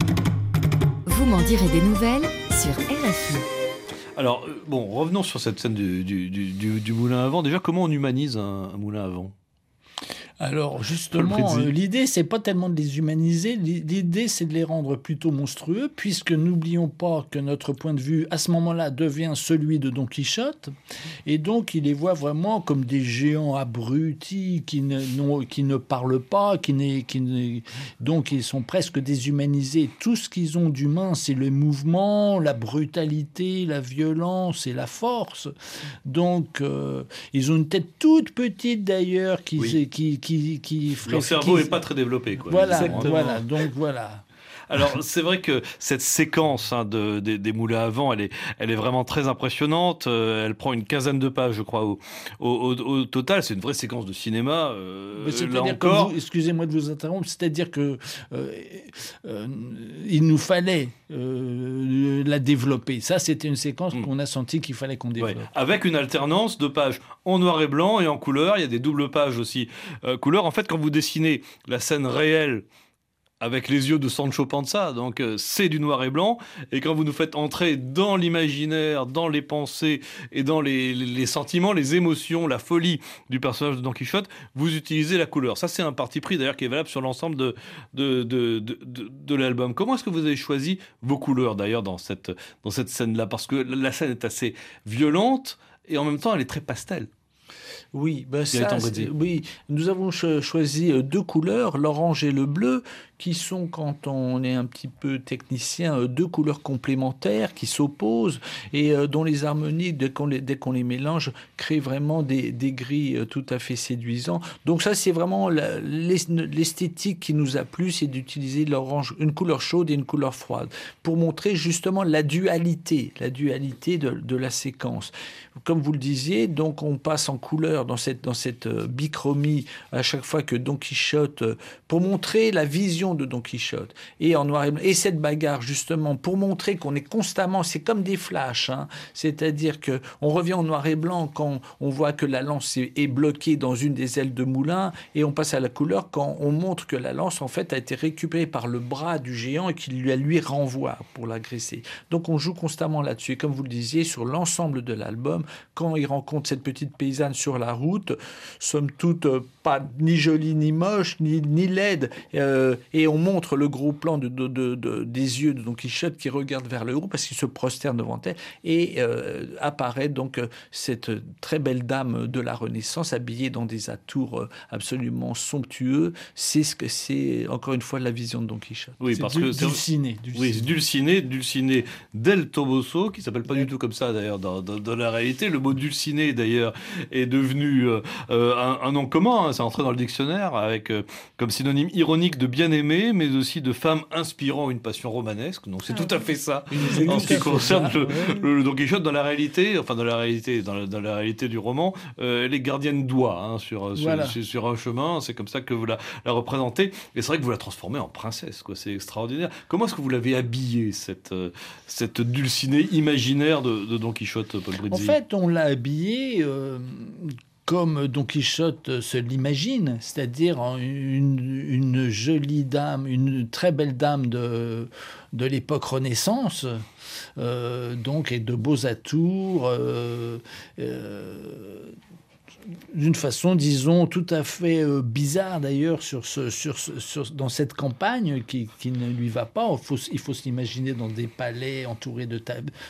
Vous m'en direz des nouvelles sur RFI. Alors bon, revenons sur cette scène du, du, du- du- du moulin à vent. Déjà, comment on humanise un, un moulin à vent? Alors justement, euh, l'idée c'est pas tellement de les humaniser, l'i- l'idée c'est de les rendre plutôt monstrueux, puisque n'oublions pas que notre point de vue à ce moment-là devient celui de Don Quichotte, et donc il les voit vraiment comme des géants abrutis qui ne, qui ne parlent pas, qui, n'est- qui donc ils sont presque déshumanisés. Tout ce qu'ils ont d'humain, c'est le mouvement, la brutalité, la violence et la force. Donc euh, ils ont une tête toute petite d'ailleurs qui, Oui. qui, qui, qui ferait- Leur cerveau qui- n'est pas très développé. Quoi. Voilà, Exactement. voilà, donc voilà. Alors c'est vrai que cette séquence hein, de, des- des moulins à vent, elle est, elle est vraiment très impressionnante. Euh, elle prend une quinzaine de pages, je crois, au, au, au- au total. C'est une vraie séquence de cinéma. euh, là encore. excusez-moi de vous interrompre, c'est-à-dire que euh, il nous fallait la développer. Ça, c'était une séquence Mm. qu'on a senti qu'il fallait qu'on Ouais, développe. avec une alternance de pages en noir et blanc et en couleur. Il y a des doubles pages aussi couleur. En fait, quand vous dessinez la scène réelle avec les yeux de Sancho Panza, donc euh, c'est du noir et blanc. Et quand vous nous faites entrer dans l'imaginaire, dans les pensées et dans les, sentiments, les émotions, la folie du personnage de Don Quichotte, vous utilisez la couleur. Ça, c'est un parti pris d'ailleurs qui est valable sur l'ensemble de, de, de, de, l'album. Comment est-ce que vous avez choisi vos couleurs d'ailleurs dans cette, dans cette scène-là? Parce que la scène est assez violente et en même temps elle est très pastel. Oui, ben ça, oui, nous avons cho- choisi euh, deux couleurs, l'orange et le bleu, qui sont, quand on est un petit peu technicien, euh, deux couleurs complémentaires qui s'opposent et euh, dont les harmonies, dès qu'on les, les mélange, créent vraiment des, des gris euh, tout à fait séduisants. Donc ça, c'est vraiment l'esthétique qui nous a plu, c'est d'utiliser l'orange, une couleur chaude et une couleur froide, pour montrer justement la dualité, la dualité de, la séquence. Comme vous le disiez, donc on passe en couleur dans cette, dans cette bichromie à chaque fois que Don Quichotte, pour montrer la vision de Don Quichotte, et en noir et blanc. Et cette bagarre, justement, pour montrer qu'on est constamment, c'est comme des flashs, hein. c'est-à-dire que on revient en noir et blanc quand on voit que la lance est, bloquée dans une des ailes de moulin, et on passe à la couleur quand on montre que la lance, en fait, a été récupérée par le bras du géant et qu'il lui, lui renvoie pour l'agresser. Donc on joue constamment là-dessus. Et comme vous le disiez, sur l'ensemble de l'album, quand il rencontre cette petite paysanne sur la route, somme toute euh, pas ni jolie ni moche, ni, ni laide, euh, on montre le gros plan de, de- de- de- des yeux de Don Quichotte qui regarde vers le haut parce qu'il se prosterne devant elle, et euh, apparaît donc euh, cette très belle dame de la Renaissance habillée dans des atours euh, absolument somptueux. C'est ce que c'est encore une fois la vision de Don Quichotte. Oui, parce du- que c'est- dulciné, Oui, dulciné. c'est Dulciné, Dulciné del Toboso, qui s'appelle pas du tout comme ça d'ailleurs dans, dans- dans la réalité. Le mot Dulciné d'ailleurs est devenu euh, euh, un, un nom commun, hein, c'est entré dans le dictionnaire avec euh, comme synonyme ironique de mais aussi de femme inspirant une passion romanesque. Donc c'est tout à fait ça en ce qui concerne le, le- le Don Quichotte dans la réalité, enfin dans la réalité, dans la, dans la réalité du roman, euh, elle est gardienne d'oie hein, sur, sur, Voilà. sur- sur un chemin. C'est comme ça que vous la, la représentez. Et c'est vrai que vous la transformez en princesse, quoi. C'est extraordinaire. Comment est-ce que vous l'avez habillée cette euh, cette dulcinée imaginaire de, de Don Quichotte, Paul Brizzi En fait, on l'a habillé euh, comme Don Quichotte se l'imagine, c'est-à-dire une, jolie dame, une très belle dame de, de l'époque Renaissance, euh, donc et de beaux atours. euh, euh, d'une façon, disons, tout à fait euh, bizarre d'ailleurs sur ce, sur, ce- dans cette campagne qui, qui ne lui va pas. Il faut, s'imaginer dans des palais entourés de,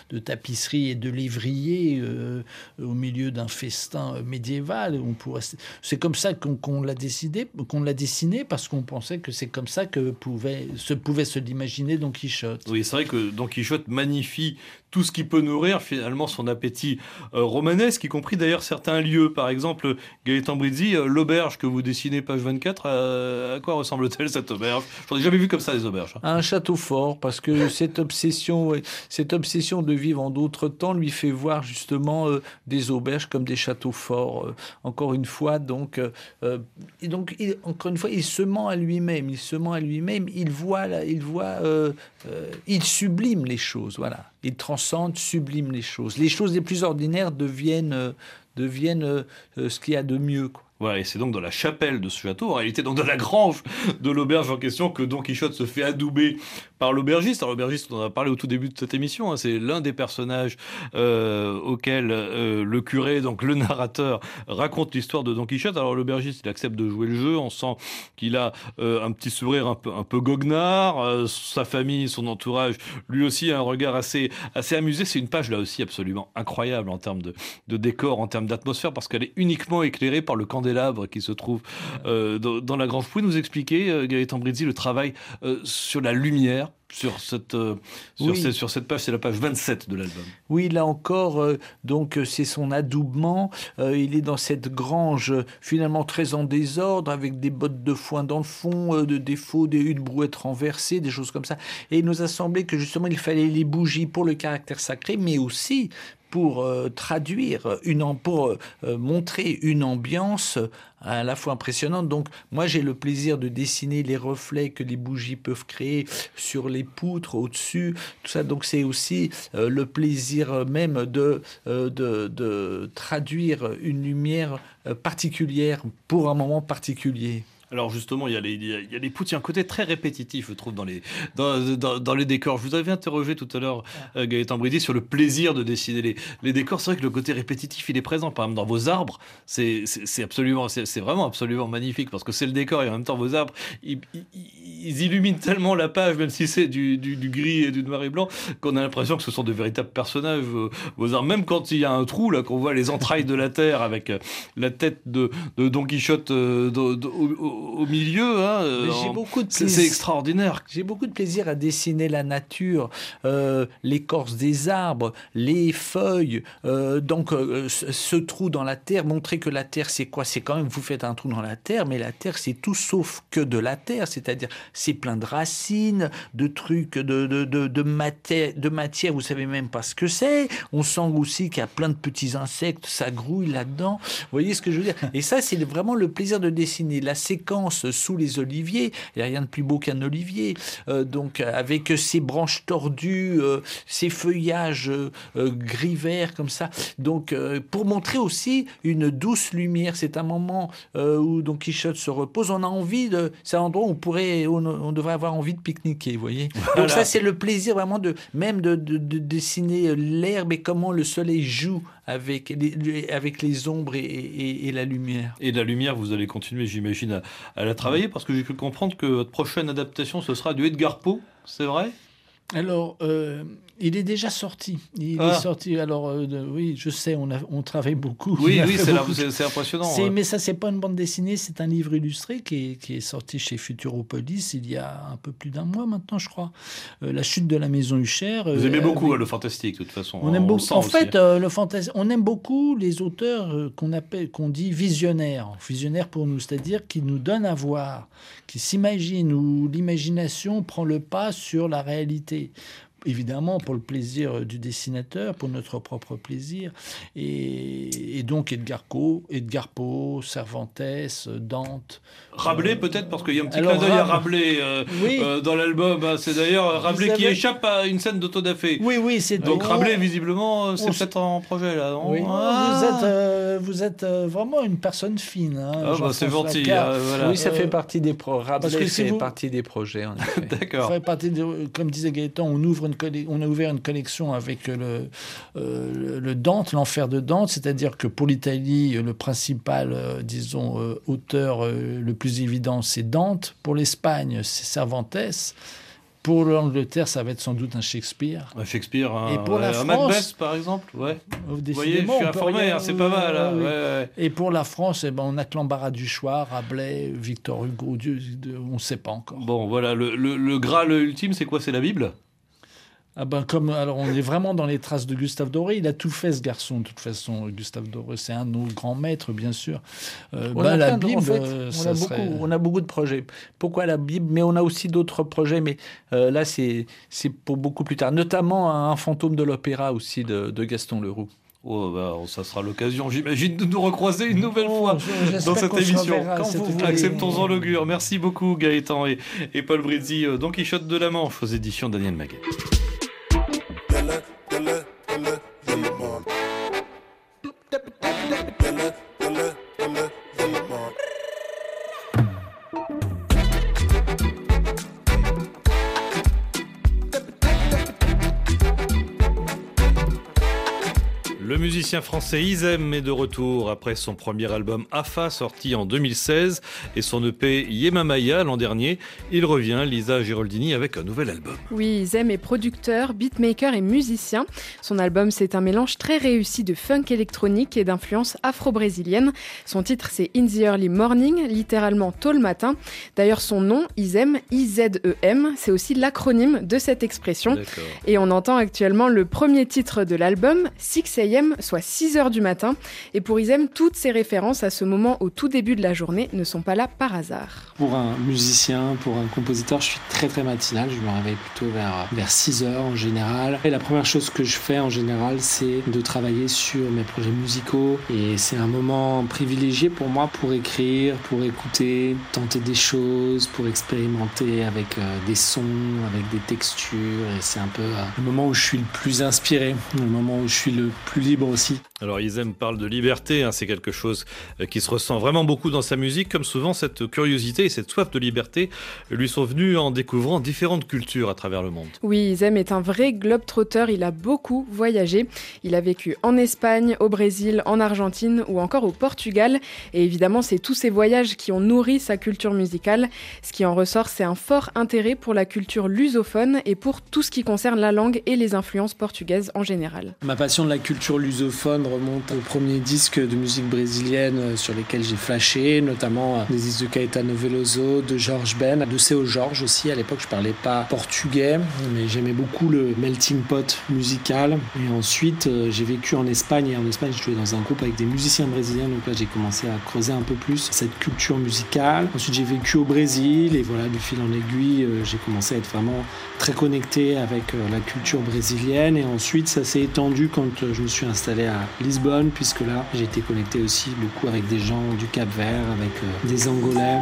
de tapisseries et de lévriers euh, au milieu d'un festin euh, médiéval. On pourrait, c'est comme ça qu'on qu'on l'a décidé, qu'on l'a dessiné parce qu'on pensait que c'est comme ça que pouvait, se pouvait se l'imaginer Don Quichotte. Oui, c'est vrai que Don Quichotte magnifie tout ce qui peut nourrir finalement son appétit euh, romanesque, y compris d'ailleurs certains lieux. Par exemple, Gaëtan Brizzi, euh, l'auberge que vous dessinez, page 24, euh, à quoi ressemble-t-elle cette auberge? Je n'ai jamais vu comme ça des auberges. hein. un château fort parce que cette obsession, cette obsession de vivre en d'autres temps lui fait voir justement euh, des auberges comme des châteaux forts. euh, encore une fois, donc, euh, et donc il- encore une fois, il se ment à lui-même. Il se ment à lui-même. Il voit, là, il voit, il sublime les choses. Voilà, il transcende, sublime les choses. Les choses les plus ordinaires deviennent, euh, deviennent euh, euh, ce qu'il y a de mieux. Voilà, et c'est donc dans la chapelle de ce château, en réalité donc dans la grange de l'auberge en question, que Don Quichotte se fait adouber par l'aubergiste. Alors l'aubergiste, on en a parlé au tout début de cette émission, hein, c'est l'un des personnages euh, auquel euh, le curé, donc le narrateur, raconte l'histoire de Don Quichotte. Alors l'aubergiste, il accepte de jouer le jeu, on sent qu'il a euh, un petit sourire un peu, goguenard, euh, sa famille, son entourage, lui aussi a un regard assez, assez amusé. C'est une page là aussi absolument incroyable en termes de, de décor, en termes d'atmosphère, parce qu'elle est uniquement éclairée par le qui se trouve euh, dans, dans la grange. Vous pouvez nous expliquer, euh, Gaëtan Brizzi, le travail euh, sur la lumière sur cette, euh, sur, Oui. cette, sur cette page, c'est la page 27 de l'album. Oui, là encore, euh, donc c'est son adoubement. Euh, il est dans cette grange finalement très en désordre, avec des bottes de foin dans le fond, de défauts, des une brouette renversée, des choses comme ça. Et il nous a semblé que justement il fallait les bougies pour le caractère sacré, mais aussi pour euh, traduire une pour euh, euh, montrer une ambiance à la fois impressionnante. Donc moi j'ai le plaisir de dessiner les reflets que les bougies peuvent créer sur les poutres au-dessus, tout ça. Donc c'est aussi le plaisir même de, traduire une lumière particulière pour un moment particulier. Alors justement, il y a les, il y a les poutres, il y a un côté très répétitif, je trouve, dans les, dans, dans, dans les décors. Je vous avais interrogé tout à l'heure, euh, Gaëtan Bridi, sur le plaisir de dessiner les, les décors. C'est vrai que le côté répétitif, il est présent. Par exemple, dans vos arbres, c'est absolument, c'est vraiment absolument magnifique parce que c'est le décor et en même temps vos arbres, ils, illuminent tellement la page, même si c'est du, du, du, gris et du noir et blanc, qu'on a l'impression que ce sont de véritables personnages. Vos, vos arbres, même quand il y a un trou là, qu'on voit les entrailles de la terre avec euh, la tête de, de Don Quichotte euh, de, de, au, au milieu. Hein, j'ai beaucoup de C'est extraordinaire. J'ai beaucoup de plaisir à dessiner la nature, euh, l'écorce des arbres, les feuilles. Euh, donc, euh, ce, ce, trou dans la terre, montrer que la terre, c'est quoi? C'est quand même, vous faites un trou dans la terre, mais la terre, c'est tout sauf que de la terre. C'est-à-dire, c'est plein de racines, de trucs, de, de, de, de, matière, de matière, vous savez même pas ce que c'est. On sent aussi qu'il y a plein de petits insectes, ça grouille là-dedans. Vous voyez ce que je veux dire? Et ça, c'est vraiment le plaisir de dessiner. La séquence sous les oliviers, il n'y a rien de plus beau qu'un olivier. Euh, donc, avec ses branches tordues, euh, ses feuillages euh, gris-vert comme ça. Donc, euh, pour montrer aussi une douce lumière, c'est un moment euh, où Don Quichotte se repose. On a envie de, c'est un endroit où on pourrait, on, on devrait avoir envie de pique-niquer, vous voyez. Voilà. Donc ça, c'est le plaisir vraiment de, même de, de, de dessiner l'herbe et comment le soleil joue avec les, avec les ombres et, et, et, la lumière. Et la lumière, vous allez continuer, j'imagine, à, à, la travailler, parce que j'ai cru comprendre que votre prochaine adaptation, ce sera du Edgar Poe, c'est vrai? Alors, euh, il est déjà sorti. Il ah. est sorti. Alors, euh, de, oui, je sais, on, a, on travaille beaucoup. Oui, oui, c'est impressionnant. Ouais. Mais ça, c'est pas une bande dessinée, c'est un livre illustré qui est, qui est, sorti chez Futuropolis il y a un peu plus d'un mois maintenant, je crois. Euh, la chute de la maison Huchère. Vous aimez beaucoup le fantastique, de toute façon. On aime beaucoup. En fait, le fantastique, on aime beaucoup les auteurs qu'on appelle, qu'on dit visionnaires. Visionnaires pour nous, c'est-à-dire qui nous donnent à voir, qui s'imaginent où l'imagination prend le pas sur la réalité évidemment pour le plaisir du dessinateur, pour notre propre plaisir. Et, et donc Edgar Poe, Edgar Poe, Cervantes, Dante. Rabelais euh, peut-être, parce qu'il y a un petit clin d'œil à Rabelais euh, oui. euh, dans l'album. C'est d'ailleurs Rabelais qui échappe à une scène d'autodafé. Oui, oui, c'est Donc on... Rabelais, visiblement, c'est peut-être en projet là. Oui. Ah. Vous êtes, euh, vous êtes vraiment une personne fine. Hein, ah, bah, c'est gentil. Voilà. Oui, ça fait partie des projets. Rabelais si vous... partie des projets. D'accord. Comme disait Gaëtan, on ouvre une on a ouvert une collection avec le, euh, le Dante, l'enfer de Dante, c'est-à-dire que pour l'Italie, le principal, euh, disons, euh, auteur le plus évident, c'est Dante. Pour l'Espagne, c'est Cervantes. Pour l'Angleterre, ça va être sans doute un Shakespeare. Un Shakespeare, un, et pour la France, Macbeth, par exemple. Ouais. Vous voyez, je suis informé, hein, c'est pas mal. Hein. Oui. Ouais, ouais. Et pour la France, eh ben, on a que l'embarras du choix, Rabelais, Victor Hugo, Dieu, on ne sait pas encore. Bon, voilà, le, le, le Graal ultime, c'est quoi? C'est la Bible? Ah ben comme alors on est vraiment dans les traces de Gustave Doré. Il a tout fait ce garçon de toute façon. Gustave Doré, c'est un de nos grands maîtres bien sûr. Euh, on, ben, a la Bible, en fait, euh, on, a beaucoup, serait... on a beaucoup de projets. Pourquoi la Bible? Mais on a aussi d'autres projets. Mais euh, là c'est c'est pour beaucoup plus tard. Notamment un fantôme de l'opéra aussi de, de Gaston Leroux. Oh, bah, ça sera l'occasion, j'imagine, de nous recroiser une nouvelle oh, fois dans cette émission. Quand vous Acceptons-en l'augure. Merci beaucoup, Gaëtan et, et Paul Brizzi, Don Quichotte de la Manche aux éditions Daniel Maguet. Le musicien français Izem est de retour après son premier album AFA sorti en 2016 et son EP Yemamaya l'an dernier. Il revient, Lisa Giraldini, avec un nouvel album. Oui, Izem est producteur, beatmaker et musicien. Son album, c'est un mélange très réussi de funk électronique et d'influence afro-brésilienne. Son titre, c'est In the Early Morning, littéralement tôt le matin. D'ailleurs, son nom, Izem, I-Z-E-M, c'est aussi l'acronyme de cette expression. Et on entend actuellement le premier titre de l'album, 6 AM soit 6 heures du matin. Et pour Isem, toutes ces références à ce moment au tout début de la journée ne sont pas là par hasard. Pour un musicien, pour un compositeur, je suis très très matinal. Je me réveille plutôt vers, vers 6 heures en général. Et la première chose que je fais en général, c'est de travailler sur mes projets musicaux. Et c'est un moment privilégié pour moi pour écrire, pour écouter, tenter des choses, pour expérimenter avec euh, des sons, avec des textures. Et c'est un peu euh, le moment où je suis le plus inspiré, le moment où je suis le plus libre libre aussi. Alors Isem parle de liberté, hein, c'est quelque chose euh, qui se ressent vraiment beaucoup dans sa musique, comme souvent cette curiosité et cette soif de liberté lui sont venues en découvrant différentes cultures à travers le monde. Oui, Isem est un vrai globe-trotteur, il a beaucoup voyagé. Il a vécu en Espagne, au Brésil, en Argentine ou encore au Portugal. Et évidemment, c'est tous ces voyages qui ont nourri sa culture musicale. Ce qui en ressort, c'est un fort intérêt pour la culture lusophone et pour tout ce qui concerne la langue et les influences portugaises en général. Ma passion de la culture lusophone remonte au premier disque de musique brésilienne euh, sur lesquels j'ai flashé, notamment euh, des disques de Caetano Veloso, de George Ben, de Seu George aussi. À l'époque, je parlais pas portugais, mais j'aimais beaucoup le melting pot musical. Et ensuite, euh, j'ai vécu en Espagne. Et en Espagne, je jouais dans un groupe avec des musiciens brésiliens. Donc là, j'ai commencé à creuser un peu plus cette culture musicale. Ensuite, j'ai vécu au Brésil. Et voilà, du fil en aiguille, j'ai commencé à être vraiment très connecté avec la culture brésilienne. Et ensuite, ça s'est étendu quand je me suis installé à Lisbonne, puisque là, j'ai été connecté aussi beaucoup avec des gens du Cap Vert, avec euh, des Angolais.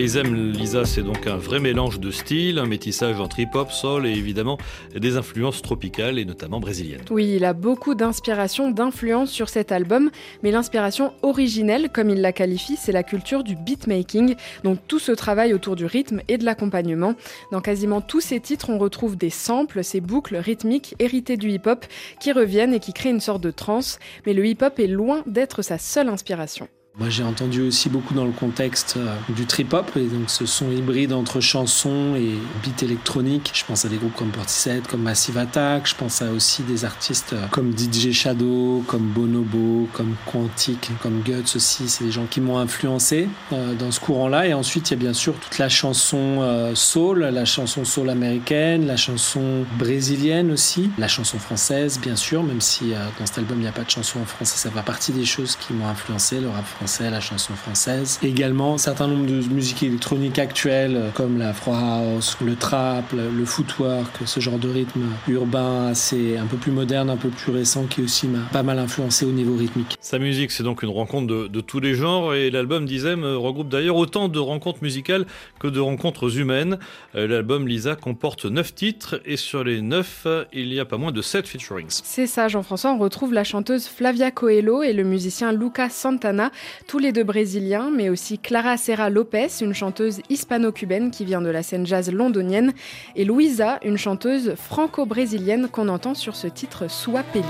Isem C'est donc un vrai mélange de styles, un métissage entre hip-hop, soul et évidemment des influences tropicales et notamment brésiliennes. Oui, il a beaucoup d'inspiration, d'influence sur cet album, mais l'inspiration originelle, comme il la qualifie, c'est la culture du beatmaking, donc tout ce travail autour du rythme et de l'accompagnement. Dans quasiment tous ses titres, on retrouve des samples, ces boucles rythmiques héritées du hip-hop qui reviennent et qui créent une sorte de trance, mais le hip-hop est loin d'être sa seule inspiration. Moi, j'ai entendu aussi beaucoup dans le contexte euh, du trip-hop, et donc ce son hybride entre chansons et beat électronique. Je pense à des groupes comme Portishead, comme Massive Attack. Je pense à aussi des artistes euh, comme DJ Shadow, comme Bonobo, comme Quantic, comme Guts aussi. C'est des gens qui m'ont influencé euh, dans ce courant-là. Et ensuite, il y a bien sûr toute la chanson soul, la chanson soul américaine, la chanson brésilienne aussi, la chanson française, bien sûr, même si dans cet album, il n'y a pas de chanson en français. Ça va partie des choses qui m'ont influencé, le rap la chanson française. Également, un certain nombre de musiques électroniques actuelles, euh, comme la House, le trap, le footwork, ce genre de rythme urbain assez un peu plus moderne, un peu plus récent, qui aussi m'a pas mal influencé au niveau rythmique. Sa musique, c'est donc une rencontre de, tous les genres, et l'album d'Isem regroupe d'ailleurs autant de rencontres musicales que de rencontres humaines. Euh, l'album Lisa comporte 9 titres, et sur les 9, il y a pas moins de 7 featurings. C'est ça, Jean-François, on retrouve la chanteuse Flavia Coelho et le musicien Lucas Santana tous les deux brésiliens, mais aussi Clara Serra Lopez, une chanteuse hispano-cubaine qui vient de la scène jazz londonienne, et Louisa, une chanteuse franco-brésilienne qu'on entend sur ce titre Suapeli.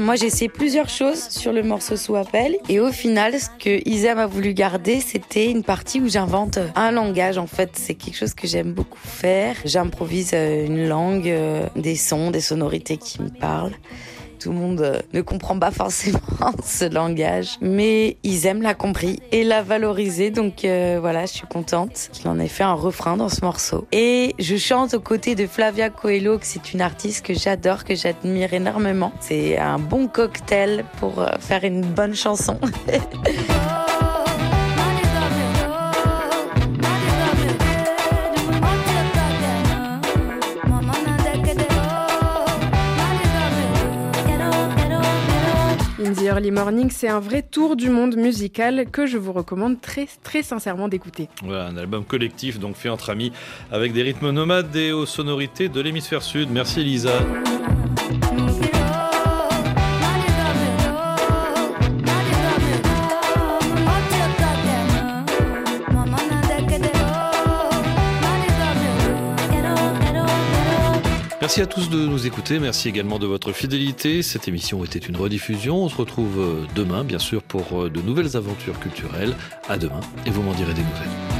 Moi, j'ai essayé plusieurs choses sur le morceau sous appel. Et au final, ce que Isam a voulu garder, c'était une partie où j'invente un langage. En fait, c'est quelque chose que j'aime beaucoup faire. J'improvise euh, une langue, euh, des sons, des sonorités qui me parlent tout le monde euh, ne comprend pas forcément ce langage, mais ils aiment l'a compris et l'a valorisé. Donc euh, voilà, je suis contente qu'il en ait fait un refrain dans ce morceau. Et je chante aux côtés de Flavia Coelho, que c'est une artiste que j'adore, que j'admire énormément. C'est un bon cocktail pour euh, faire une bonne chanson. Early Morning, c'est un vrai tour du monde musical que je vous recommande très très sincèrement d'écouter. Voilà, un album collectif donc fait entre amis avec des rythmes nomades et aux sonorités de l'hémisphère sud. Merci Elisa. Merci à tous de nous écouter. Merci également de votre fidélité. Cette émission était une rediffusion. On se retrouve euh, demain, bien sûr, pour euh, de nouvelles aventures culturelles. À demain et vous m'en direz des nouvelles.